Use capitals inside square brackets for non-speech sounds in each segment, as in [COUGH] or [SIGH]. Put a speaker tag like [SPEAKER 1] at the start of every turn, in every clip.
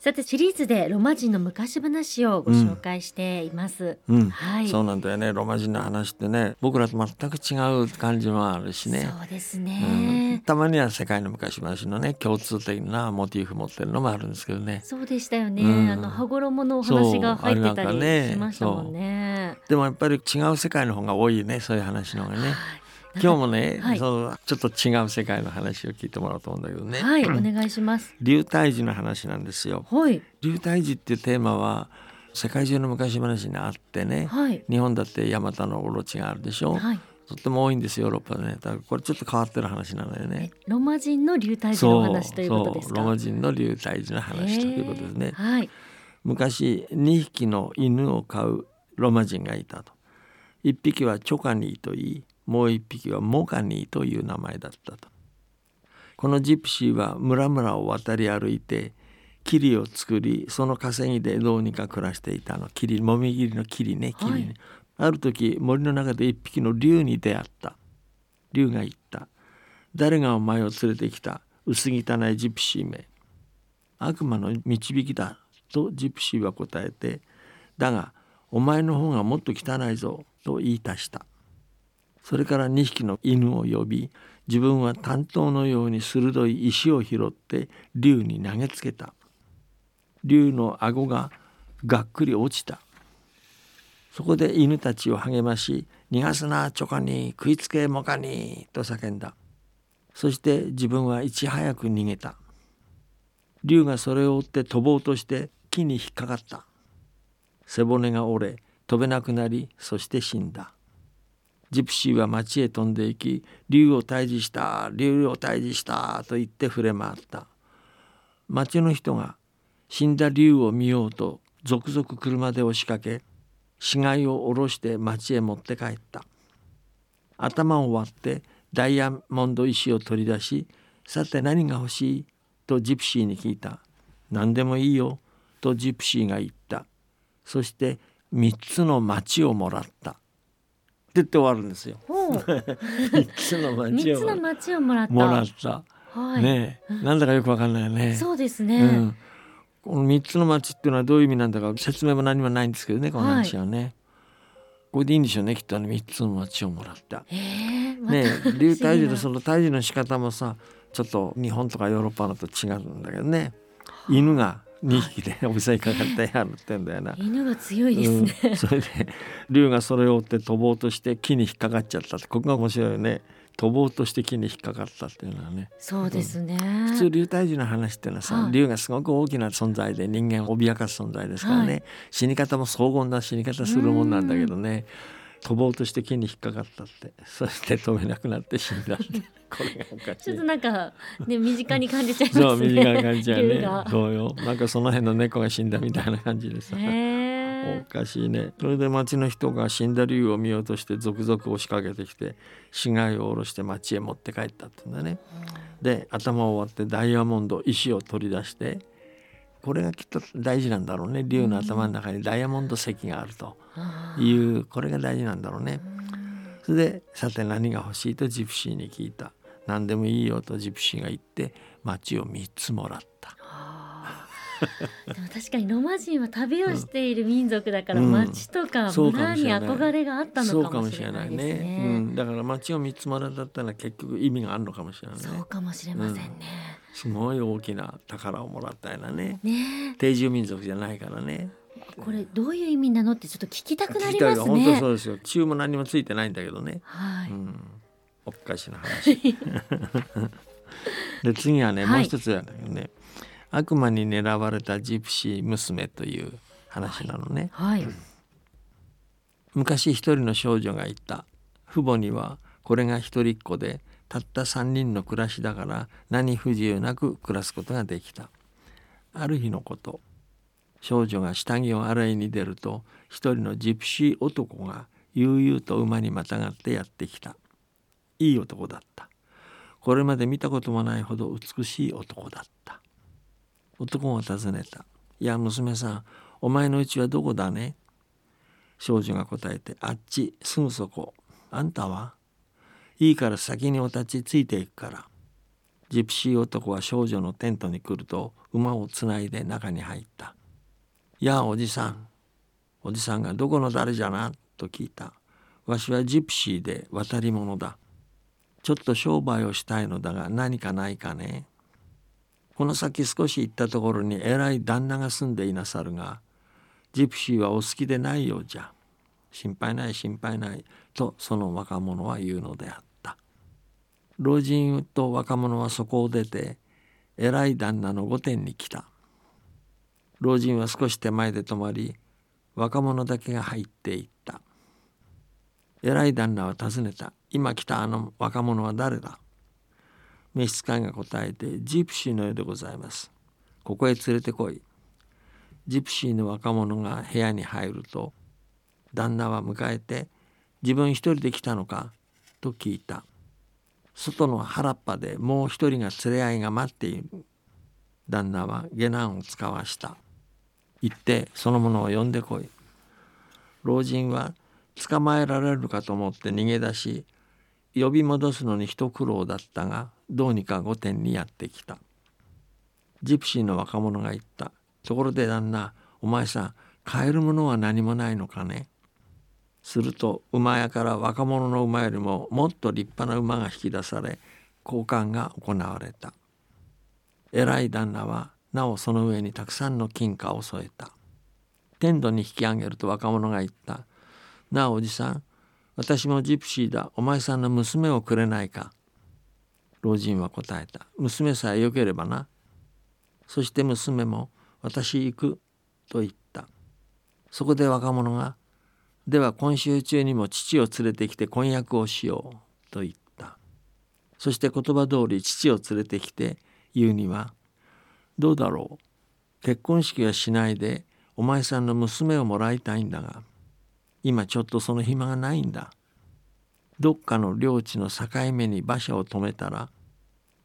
[SPEAKER 1] さてシリーズでロマ人の昔話をご紹介しています、
[SPEAKER 2] うん、
[SPEAKER 1] はい。
[SPEAKER 2] そうなんだよね。ロマ人の話ってね、僕らと全く違う感じもあるしね。
[SPEAKER 1] そうです
[SPEAKER 2] うん。
[SPEAKER 1] ね、
[SPEAKER 2] たまには世界の昔話のね共通的なモチーフ持ってるのもあるんですけどね。
[SPEAKER 1] そうでしたよね、
[SPEAKER 2] うん。
[SPEAKER 1] あの羽衣のお話が入ってたり
[SPEAKER 2] ね
[SPEAKER 1] しましたもんね。
[SPEAKER 2] でもやっぱり違う世界の方が多いねそういう話の方がね
[SPEAKER 1] はい [LAUGHS]
[SPEAKER 2] 今日もね、
[SPEAKER 1] はい。
[SPEAKER 2] そのちょっと違う世界の話を聞いてもらおうと思うんだけどね、
[SPEAKER 1] はい、お願いします。[CLEARS THROAT]
[SPEAKER 2] 流体児の話なんですよ。
[SPEAKER 1] はい、
[SPEAKER 2] 流体児っていうテーマは世界中の昔話にあってね、
[SPEAKER 1] はい、
[SPEAKER 2] 日本だってヤマタのオロチがあるでしょ、
[SPEAKER 1] はい。
[SPEAKER 2] とっても多いんですよヨーロッパでねだからこれちょっと変わってる話なんだよね。
[SPEAKER 1] えロマ人の流体児のお話ということです
[SPEAKER 2] ロマ人の流体児の話ということですね。
[SPEAKER 1] はい、
[SPEAKER 2] 昔2匹の犬を飼うロマ人がいたと。1匹はチョカニーといいもう1匹はモカニーという名前だったと。このジプシーは村々を渡り歩いて霧を作りその稼ぎでどうにか暮らしていたの。霧もみぎりの霧ね霧ね、
[SPEAKER 1] はい。
[SPEAKER 2] ある時森の中で1匹の竜に出会った。竜が言った。誰がお前を連れてきた？薄汚いジプシーめ。悪魔の導きだとジプシーは答えてだがお前の方がもっと汚いぞと言い足したそれから2匹の犬を呼び自分は担当のように鋭い石を拾って竜に投げつけた。竜の顎ががっくり落ちた。そこで犬たちを励まし「逃がすなチョカに食いつけモカに」と叫んだ。そして自分はいち早く逃げた。竜がそれを追って飛ぼうとして木に引っかかった。背骨が折れ飛べなくなりそして死んだ。ジプシーは町へ飛んで行き「竜を退治した竜を退治した」と言って触れ回った。町の人が死んだ竜を見ようと続々車で押しかけ死骸を下ろして町へ持って帰った。頭を割ってダイヤモンド石を取り出し「さて何が欲しい?」とジプシーに聞いた「何でもいいよ」とジプシーが言った。そして3つの町をもらった。言って終わるんですよ。
[SPEAKER 1] ほう、[LAUGHS]
[SPEAKER 2] 3つの町
[SPEAKER 1] 三つの
[SPEAKER 2] を
[SPEAKER 1] 町をもらった。
[SPEAKER 2] もらった。
[SPEAKER 1] はい、
[SPEAKER 2] ねえなんだかよくわかんないよね。
[SPEAKER 1] そうですね。
[SPEAKER 2] うん、この3つの町っていうのはどういう意味なんだか説明も何もないんですけどねこの話はね、これでいいんでしょうねきっとあの3つの町をもらった。
[SPEAKER 1] ええまた
[SPEAKER 2] ねえ流体児の
[SPEAKER 1] 不
[SPEAKER 2] その退治の仕方もさちょっと日本とかヨーロッパのと違うんだけどね犬が2匹で襲いかかってやるってんだよな。
[SPEAKER 1] 犬が強いですね。
[SPEAKER 2] うん、それで竜がそれを追って飛ぼうとして木に引っかかっちゃったってここが面白いよね。飛ぼうとして木に引っかかったっていうのはね。
[SPEAKER 1] そうですね。
[SPEAKER 2] 普通流体児の話っていうのはさ、
[SPEAKER 1] はい。
[SPEAKER 2] 竜がすごく大きな存在で人間を脅かす存在ですからね、
[SPEAKER 1] はい。
[SPEAKER 2] 死に方も荘厳な死に方するもんなんだけどね飛ぼうとして木に引っかかったって。そして飛べなくなって死んだって。[LAUGHS] これがおかしい。
[SPEAKER 1] ちょっと。なんかね身近に感じちゃいますね。
[SPEAKER 2] そう短い感じはね。
[SPEAKER 1] 竜が。
[SPEAKER 2] そうよなんかその辺の猫が死んだみたいな感じでさ、
[SPEAKER 1] へ
[SPEAKER 2] おかしいね。それで町の人が死んだ竜を見ようとして続々押しかけてきて死骸を下ろして町へ持って帰ったってんだね。で頭を割ってダイヤモンド石を取り出してこれがきっと大事なんだろうね。竜の頭の中にダイヤモンド石があると。
[SPEAKER 1] ー
[SPEAKER 2] いうこれが大事なんだろうね。それでさて何が欲しいとジプシーに聞いた。何でもいいよとジプシーが言って町を3つもらった。
[SPEAKER 1] でも確かにロマ人は旅をしている民族だから、
[SPEAKER 2] うん。
[SPEAKER 1] 町とか村に憧れがあったのかもし
[SPEAKER 2] れな
[SPEAKER 1] いいです
[SPEAKER 2] ね。
[SPEAKER 1] ね。
[SPEAKER 2] うん、だから町を3つもらったってのは結局意味があるのかもしれないね。
[SPEAKER 1] そうかもしれませんね。
[SPEAKER 2] すごい大きな宝をもらったようなね。
[SPEAKER 1] ね。
[SPEAKER 2] 定住民族じゃないからね。
[SPEAKER 1] えこれどういう意味なのってちょっと聞きたくなりますね。
[SPEAKER 2] 本当そ。うですよ。中も何もついてないんだけどね、
[SPEAKER 1] はい。
[SPEAKER 2] うん、おかしな話。[LAUGHS] で次はね、
[SPEAKER 1] はい。
[SPEAKER 2] もう一つなんだけどね。悪魔に狙われたジプシー娘という話なのね、
[SPEAKER 1] はい。
[SPEAKER 2] 昔一人の少女がいた。父母にはこれが一人っ子でたった三人の暮らしだから何不自由なく暮らすことができた。ある日のこと少女が下着を洗いに出ると一人のジプシー男が悠々と馬にまたがってやってきた。いい男だった。これまで見たこともないほど美しい男だった。男が尋ねた「いや娘さんお前の家はどこだね?」少女が答えて「あっちすぐそこ。あんたは？いいから先にお立ちついていくから」ジプシー男は少女のテントに来ると馬をつないで中に入った「やあおじさん」おじさんが「どこの誰じゃな?」と聞いた「わしはジプシーで渡り者だ」ちょっと商売をしたいのだが何かないかね。この先少し行ったところに偉い旦那が住んでいなさるがジプシーはお好きでないようじゃ。心配ない心配ないとその若者は言うのであった。老人と若者はそこを出て偉い旦那の御殿に来た。老人は少し手前で止まり若者だけが入っていった。偉い旦那は尋ねた。今来たあの若者は誰だ？召使いが答えてジプシーのようでございます。ここへ連れてこい。ジプシーの若者が部屋に入ると旦那は迎えて自分一人で来たのか？と聞いた。外の原っぱでもう一人が連れ合いが待っている旦那は下男を使わした。行ってその者を呼んでこい。老人は捕まえられるかと思って逃げ出し呼び戻すのに一苦労だったがどうにか御殿にやってきた。ジプシーの若者が言った。ところで旦那お前さん買えるものは何もないのかね？すると馬屋から若者の馬よりももっと立派な馬が引き出され交換が行われた。偉い旦那はなおその上にたくさんの金貨を添えた。天土に引き上げると若者が言った「なあおじさん。私もジプシーだ。お前さんの娘をくれないか」老人は答えた「娘さえよければな」そして娘も「私行く」と言った。そこで若者が「では今週中にも父を連れてきて婚約をしよう」と言った。そして言葉通り父を連れてきて言うにはどうだろう。結婚式はしないでお前さんの娘をもらいたいんだが今ちょっとその暇がないんだ。どっかの領地の境目に馬車を止めたら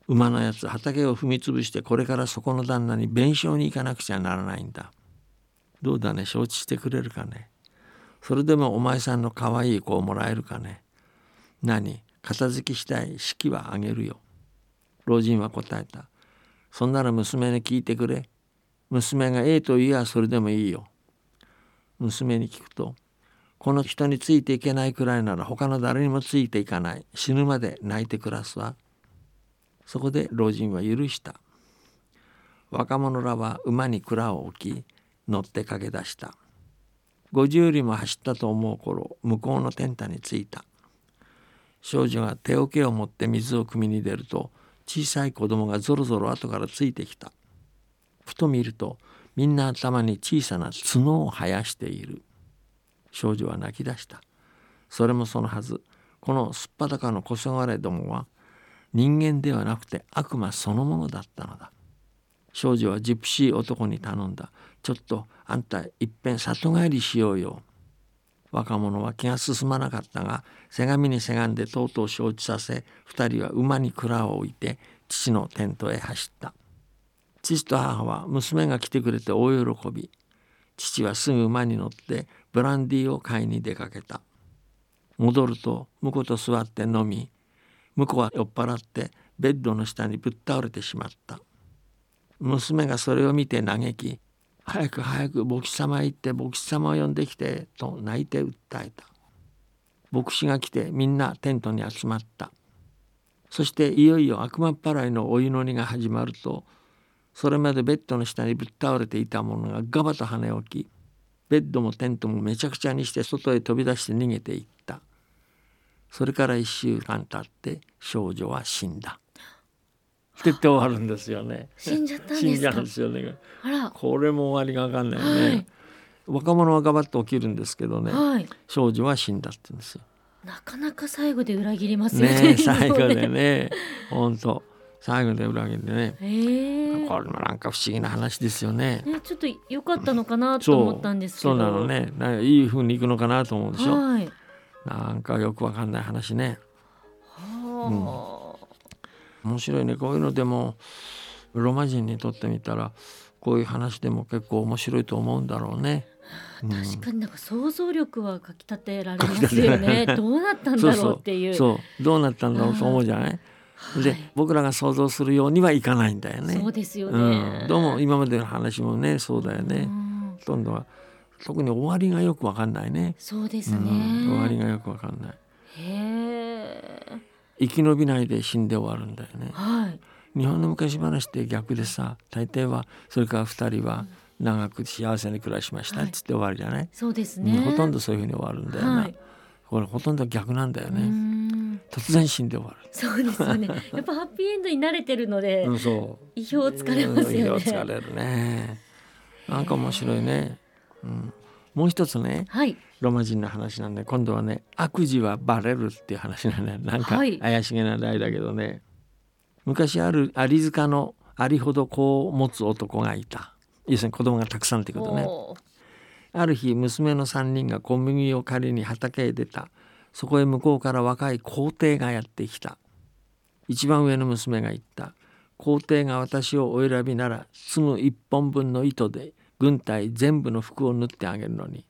[SPEAKER 2] 馬のやつ畑を踏み潰してこれからそこの旦那に弁償に行かなくちゃならないんだ。どうだね？承知してくれるかね？それでもお前さんの可愛い子をもらえるかね？何？片付きしたい式はあげるよ老人は答えたそんなら娘に聞いてくれ。娘がええと言えばそれでもいいよ。娘に聞くと、この人についていけないくらいなら他の誰にもついていかない。死ぬまで泣いて暮らすわ。そこで老人は許した。若者らは馬に蔵を置き、乗って駆け出した。50里も走ったと思う頃、向こうのテンに着いた。少女が手桶を持って水を汲みに出ると、小さい子供がぞろぞろ後からついてきた。ふと見るとみんな頭に小さな角を生やしている。少女は泣き出した。それもそのはず。このすっぱだかのこそがれどもは人間ではなくて悪魔そのものだったのだ。少女はジプシー男に頼んだ。ちょっとあんたいっぺん里帰りしようよ。若者は気が進まなかったがせがみにせがんでとうとう承知させ二人は馬に蔵を置いて父のテントへ走った。父と母は娘が来てくれて大喜び。父はすぐ馬に乗ってブランディーを買いに出かけた。戻ると婿と座って飲み婿は酔っ払ってベッドの下にぶっ倒れてしまった。娘がそれを見て嘆き早く早く牧師様へ行って牧師様を呼んできて」と泣いて訴えた。牧師が来てみんなテントに集まった。そしていよいよ悪魔っ払いのお祈りが始まるとそれまでベッドの下にぶっ倒れていたものがガバと跳ね起きベッドもテントもめちゃくちゃにして外へ飛び出して逃げていった。それから1週間経って少女は死んだ。って言って終わるんですよね。
[SPEAKER 1] 死んじゃったん
[SPEAKER 2] 死んじゃ
[SPEAKER 1] ですか。
[SPEAKER 2] うんですよね。
[SPEAKER 1] あら、
[SPEAKER 2] これも終わりが分かんないよね。
[SPEAKER 1] はい
[SPEAKER 2] 若者はガバッと起きるんですけどね、
[SPEAKER 1] はい。
[SPEAKER 2] 少女は死んだって言うんですよ。
[SPEAKER 1] なかなか最後で裏切りますよね。
[SPEAKER 2] ねえ [LAUGHS] 最後でね、[LAUGHS] 本当最後で裏切りでね。
[SPEAKER 1] ええ
[SPEAKER 2] これもなんか不思議な話ですよね。
[SPEAKER 1] ね、ちょっと良かったのかなと思ったんですけど。
[SPEAKER 2] そうなの。ね。なんかいい風にいくのかなと思うでしょ。
[SPEAKER 1] はい。
[SPEAKER 2] なんかよくわかんない話ね。
[SPEAKER 1] は
[SPEAKER 2] 面白いねこういうのでもロマ人にとってみたらこういう話でも結構面白いと思うんだろうね。
[SPEAKER 1] あ、確かになんか想像力はかき立てられますよね。[LAUGHS] どうなったんだろうっていう。
[SPEAKER 2] そうどうなったんだろうと思うじゃない？
[SPEAKER 1] はい
[SPEAKER 2] で僕らが想像するようにはいかないんだよね。
[SPEAKER 1] そうですよね。
[SPEAKER 2] うん、どうも今までの話もねそうだよね。
[SPEAKER 1] うん
[SPEAKER 2] ほとんどは特に終わりがよくわかんないね。
[SPEAKER 1] そうですね。
[SPEAKER 2] うん、終わりがよくわかんない。
[SPEAKER 1] へえ。
[SPEAKER 2] 生き延びないで死んで終わるんだよね。
[SPEAKER 1] はい。
[SPEAKER 2] 日本の昔話って逆でさ大抵はそれから二人は長く幸せに暮らしましたっつって終わりじゃない、
[SPEAKER 1] そうですね。
[SPEAKER 2] うんほとんどそういうふうに終わるんだよな、
[SPEAKER 1] はい。
[SPEAKER 2] これほとんど逆なんだよ
[SPEAKER 1] う
[SPEAKER 2] ね、
[SPEAKER 1] ん
[SPEAKER 2] 突然死んで終わ
[SPEAKER 1] そうですよね。[LAUGHS] やっぱハッピーエンドに慣れてるので、
[SPEAKER 2] る、うん、そう
[SPEAKER 1] 意表をつかれますよ
[SPEAKER 2] うん意表をつか
[SPEAKER 1] ね。
[SPEAKER 2] れるねなんか面白いね、うん、もう一つね
[SPEAKER 1] はい。
[SPEAKER 2] ロマ人の話なんで今度はね悪事はバレるっていう話なんだよなんか
[SPEAKER 1] はい。
[SPEAKER 2] 怪しげな題だけどね、昔あるアリ塚のありほど子を持つ男がいた。要するに子供がたくさんってことね。ある日娘の3人が小麦を借りに畑へ出た。そこへ向こうから若い皇帝がやってきた。一番上の娘が言った。皇帝が私をお選びなら積む一本分の糸で軍隊全部の服を縫ってあげるのに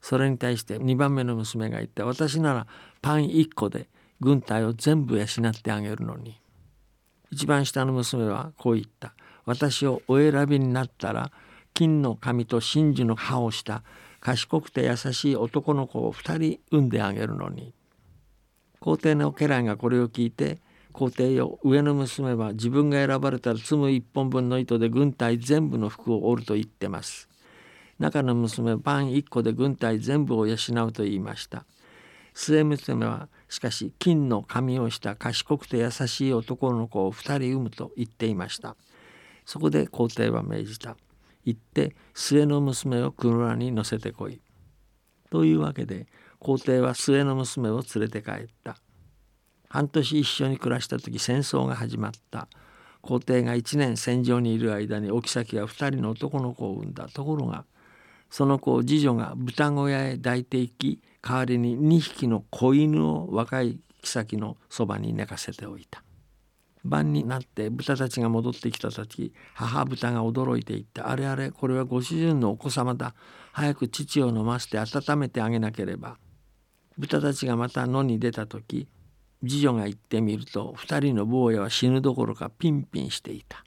[SPEAKER 2] それに対して2番目の娘が言った私ならパン1個で軍隊を全部養ってあげるのに。一番下の娘はこう言った。私をお選びになったら金の髪と真珠の歯をした賢くて優しい男の子を2人産んであげるのに。皇帝の家来がこれを聞いて皇帝よ上の娘は自分が選ばれたら積む一本分の糸で軍隊全部の服を織ると言ってます。中の娘はパン1個で軍隊全部を養うと言いました。末娘はしかし金の髪をした賢くて優しい男の子を2人産むと言っていました。そこで皇帝は命じた。行って末の娘を車に乗せてこい。というわけで皇帝は末の娘を連れて帰った。半年一緒に暮らした時戦争が始まった。皇帝が1年戦場にいる間にお妃は2人の男の子を産んだ。ところがその子を次女が豚小屋へ抱いていき代わりに2匹の子犬を若い妃のそばに寝かせておいた。晩になって豚たちが戻ってきた時母豚が驚いていった「あれあれこれはご主人のお子様だ。早く乳を飲ませて温めてあげなければ」豚たちがまた野に出た時次女が行ってみると2人の坊やは死ぬどころかピンピンしていた。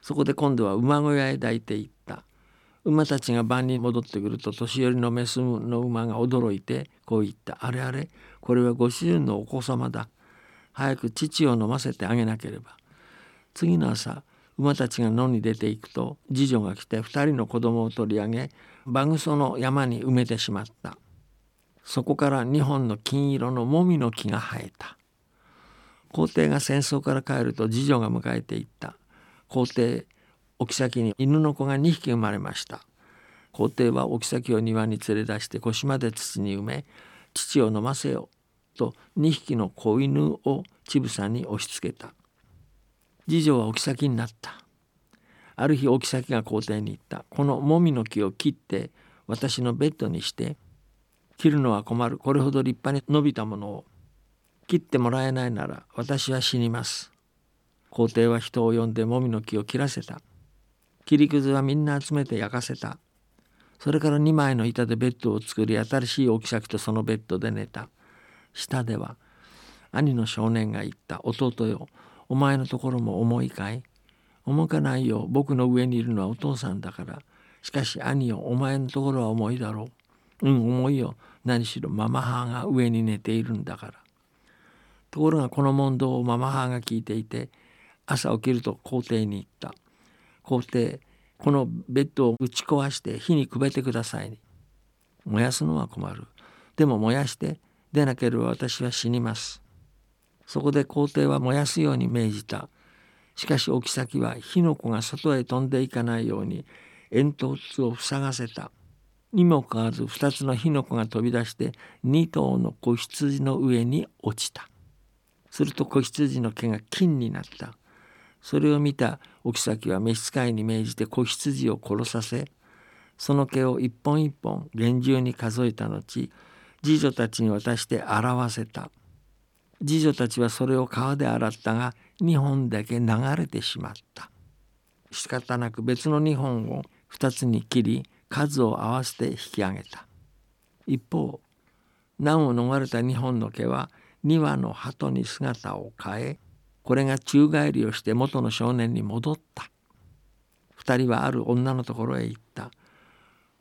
[SPEAKER 2] そこで今度は馬小屋へ抱いていった。馬たちが晩に戻ってくると年寄りのメスの馬が驚いてこう言った「あれあれこれはご主人のお子様だ。早く乳を飲ませてあげなければ」次の朝馬たちが野に出ていくと次女が来て2人の子供を取り上げバグソの山に埋めてしまった。そこから2本の金色のもみの木が生えた。皇帝が戦争から帰ると次女が迎えていった。皇帝妃に犬の子が2匹生まれました。皇帝はお妃を庭に連れ出して腰まで土に埋め乳を飲ませよと2匹の子犬を乳房に押し付けた。次女はお妃になった。ある日お妃が皇帝に言った。このもみの木を切って私のベッドにして切るのは困る。これほど立派に伸びたものを。切ってもらえないなら私は死にます。皇帝は人を呼んでもみの木を切らせた。切りくずはみんな集めて焼かせた。それから2枚の板でベッドを作り新しいお妃とそのベッドで寝た。下では兄の少年が言った。弟よお前のところも重いかい？重かないよ。僕の上にいるのはお父さんだから。しかし兄よお前のところは重いだろう。うん重いよ。何しろママ母が上に寝ているんだから。ところがこの問答をママ母が聞いていて朝起きると皇帝に言った。皇帝このベッドを打ち壊して火にくべてください。燃やすのは困る。でも燃やしてでなければ私は死にます。そこで皇帝は燃やすように命じた。しかしお妃は火の粉が外へ飛んでいかないように煙突を塞がせた。にもかかわらず2つの火の粉が飛び出して2頭の子羊の上に落ちた。すると子羊の毛が金になった。それを見たお妃は召使いに命じて子羊を殺させその毛を一本一本厳重に数えた後次女たちに渡して洗わせた。次女たちはそれを川で洗ったが2本だけ流れてしまった。仕方なく別の2本を2つに切り数を合わせて引き上げた。一方難を逃れた2本の毛は2羽の鳩に姿を変えこれが宙返りをして元の少年に戻った。2人はある女のところへ行った。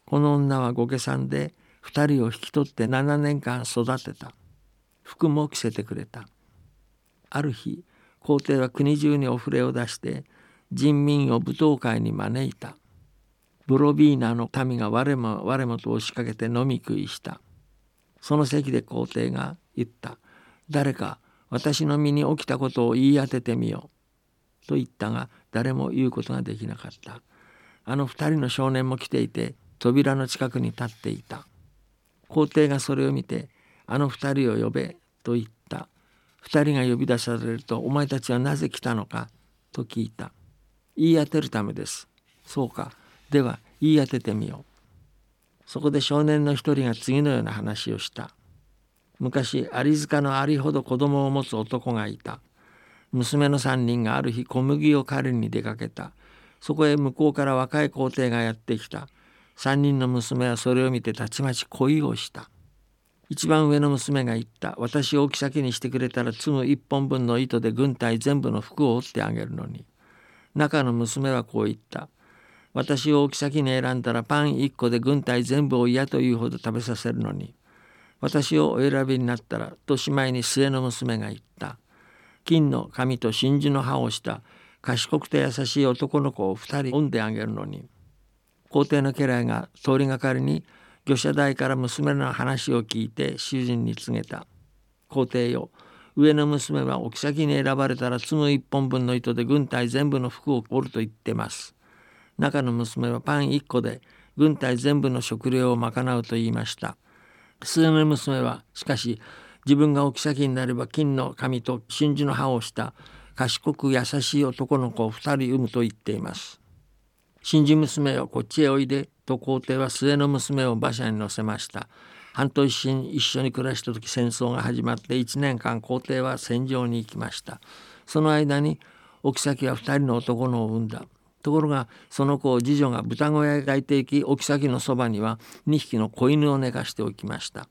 [SPEAKER 2] この女は御家さんで2人を引き取って7年間育てた。服も着せてくれた。ある日皇帝は国中にお触れを出して人民を舞踏会に招いた。ブロビーナの民が我も我もと押しかけて飲み食いした。その席で皇帝が言った。誰か私の身に起きたことを言い当ててみよう。と言ったが誰も言うことができなかった。あの二人の少年も来ていて扉の近くに立っていた。皇帝がそれを見てあの二人を呼べと言った。二人が呼び出されるとお前たちはなぜ来たのかと聞いた。言い当てるためです。そうか。では言い当ててみよう。そこで少年の一人が次のような話をした。昔有塚のありほど子供を持つ男がいた。娘の三人がある日小麦を狩りに出かけた。そこへ向こうから若い皇帝がやってきた。三人の娘はそれを見てたちまち恋をした。一番上の娘が言った。私を置き先にしてくれたら積む一本分の糸で軍隊全部の服を折ってあげるのに。中の娘はこう言った。私を置き先に選んだらパン一個で軍隊全部を嫌というほど食べさせるのに。私をお選びになったらとしまいに末の娘が言った。金の髪と真珠の葉をした。賢くて優しい男の子を二人産んであげるのに。皇帝の家来が通りがかりに御社代から娘の話を聞いて主人に告げた。皇帝よ上の娘はお妃に選ばれたら積む一本分の糸で軍隊全部の服を織ると言ってます。中の娘はパン一個で軍隊全部の食料を賄うと言いました。末の娘はしかし自分がお妃になれば金の髪と真珠の葉をした賢く優しい男の子を二人産むと言っています。真珠娘よこっちへおいでと皇帝は末の娘を馬車に乗せました。半年一緒に暮らした時戦争が始まって1年間皇帝は戦場に行きました。その間にお妃は2人の男のを産んだ。ところがその子を次女が豚小屋へ抱いていきお妃のそばには2匹の子犬を寝かしておきました。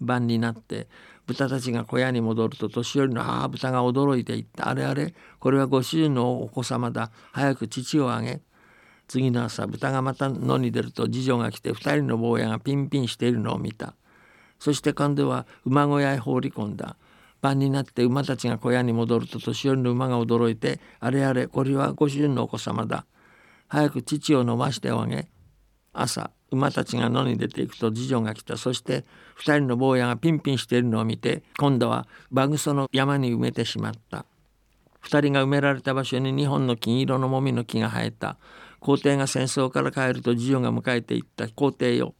[SPEAKER 2] 晩になって豚たちが小屋に戻ると年寄りの母豚が驚いていった「あれあれこれはご主人のお子様だ。早く乳をあげ」次の朝豚がまた野に出ると次女が来て2人の坊やがピンピンしているのを見た。そして今度は馬小屋へ放り込んだ。晩になって馬たちが小屋に戻ると年寄りの馬が驚いて「あれあれこれはご主人のお子様だ。早く乳を飲ましておげ」朝馬たちが野に出ていくと次女が来た。そして2人の坊やがピンピンしているのを見て今度はバグソの山に埋めてしまった。2人が埋められた場所に2本の金色のもみの木が生えた。皇帝が戦争から帰ると次女が迎えていった皇帝よ。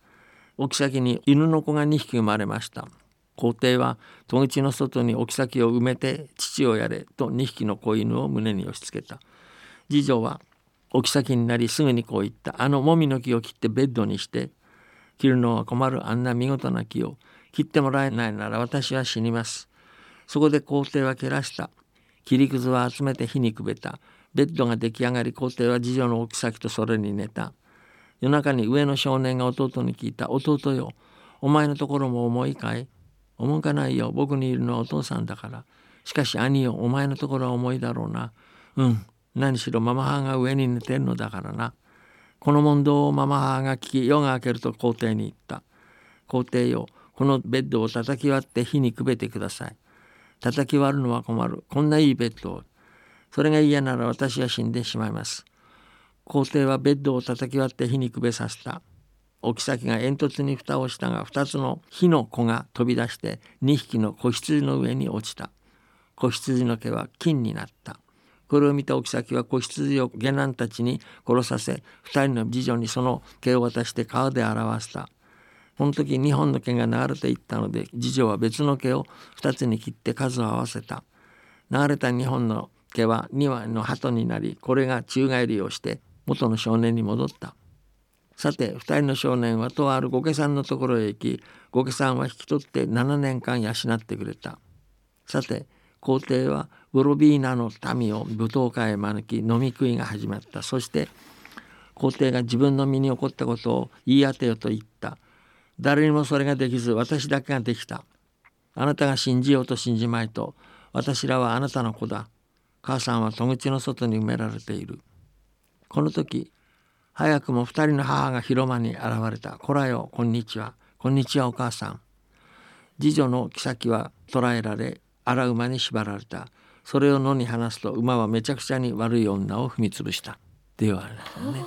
[SPEAKER 2] 置き先に犬の子が2匹生まれました。皇帝は戸口の外に置き先を埋めて父をやれと2匹の子犬を胸に押し付けた。次女は置き先になりすぐにこう言ったあのもみの木を切ってベッドにして切るのは困るあんな見事な木を切ってもらえないなら私は死にます。そこで皇帝は蹴らした。切りくずは集めて火にくべた。ベッドが出来上がり皇帝は次女の奥先とそれに寝た。夜中に上の少年が弟に聞いた「弟よお前のところも重いかい？重かないよ。僕にいるのはお父さんだから。しかし兄よお前のところは重いだろうな。うん。何しろママ母が上に寝てるのだからな。この問答をママ母が聞き夜が明けると皇帝に言った。皇帝よこのベッドを叩き割って火にくべてください。叩き割るのは困る。こんないいベッドを。それが嫌なら私は死んでしまいます。皇帝はベッドを叩き割って火にくべさせた。お妃が煙突に蓋をしたが2つの火の粉が飛び出して2匹の子羊の上に落ちた。子羊の毛は金になった。これを見たお妃は子羊を下男たちに殺させ2人の次女にその毛を渡して川で表した。この時2本の毛が流れていったので次女は別の毛を2つに切って数を合わせた。流れた2本の毛は2羽の鳩になりこれが宙返りをして元の少年に戻ったさて二人の少年はとある御家さんのところへ行き御家さんは引き取って7年間養ってくれた。さて皇帝はウロビーナの民を舞踏会へ招き飲み食いが始まった。そして皇帝が自分の身に起こったことを言い当てよと言った。誰にもそれができず私だけができた。あなたが信じようと信じまいと私らはあなたの子だ。母さんは戸口の外に埋められている。この時早くも二人の母が広間に現れた。こらよ、こんにちは。こんにちは、お母さん。次女の妃は捕らえられ、荒馬に縛られた。それを野に放すと馬はめちゃくちゃに悪い女を踏み潰した。って言われたね。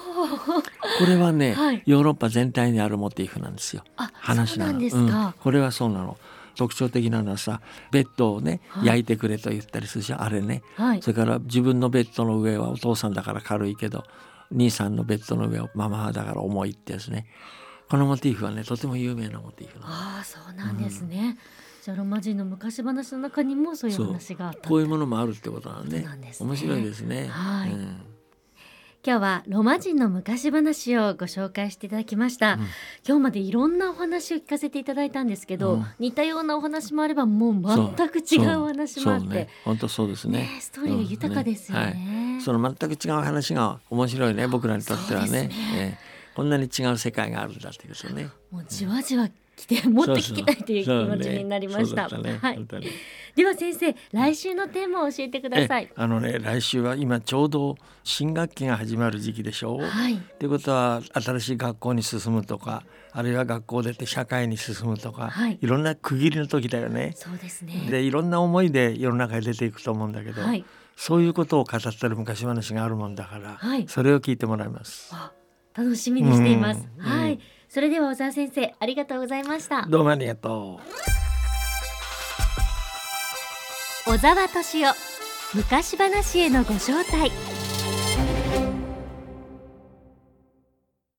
[SPEAKER 2] これはね、はい、ヨーロッパ全体にあるモチーフなんですよ。
[SPEAKER 1] 話なの。うん、
[SPEAKER 2] これはそうなの。特徴的なのはさベッドをね、はい、焼いてくれと言ったりするしあれね、はい、それから自分のベッドの上はお父さんだから軽いけど兄さんのベッドの上をママだから重いってですね。このモチーフはねとても有名なモチーフ
[SPEAKER 1] ああそうなんですね、うん、じゃあロマ人の昔話の中にもそういう話があった
[SPEAKER 2] こういうものもあるってことなんで、ね、面白いですね。
[SPEAKER 1] はい、うん今日はロマ人の昔話をご紹介していただきました、うん、今日までいろんなお話を聞かせていただいたんですけど、うん、似たようなお話もあればもう全く違うお話もあって。
[SPEAKER 2] 本当そうですね、ね、
[SPEAKER 1] ストーリーが豊かですよね、
[SPEAKER 2] ねはい、その全く違う話が面白いね僕らにとってはね。ね、こんなに違う世界があるんだっていうことね。
[SPEAKER 1] もうじわじわ来てもっと聞きたいという気持ちになりました。ね、はい。では先生来週のテーマを教えてください。
[SPEAKER 2] あのね来週は今ちょうど新学期が始まる時期でしょう。はい。っていうことは新しい学校に進むとかあるいは学校出て社会に進むとか、はい、いろんな区切りの時だよね。
[SPEAKER 1] そうですね。
[SPEAKER 2] でいろんな思いで世の中に出ていくと思うんだけど、はい、そういうことを語ってる昔話があるもんだから、はい、それを聞いてもらいます。
[SPEAKER 1] 楽しみにしています。はい。それでは小沢先生ありがとうございました。
[SPEAKER 2] どうもありがと
[SPEAKER 1] う。小沢敏夫昔話へのご招待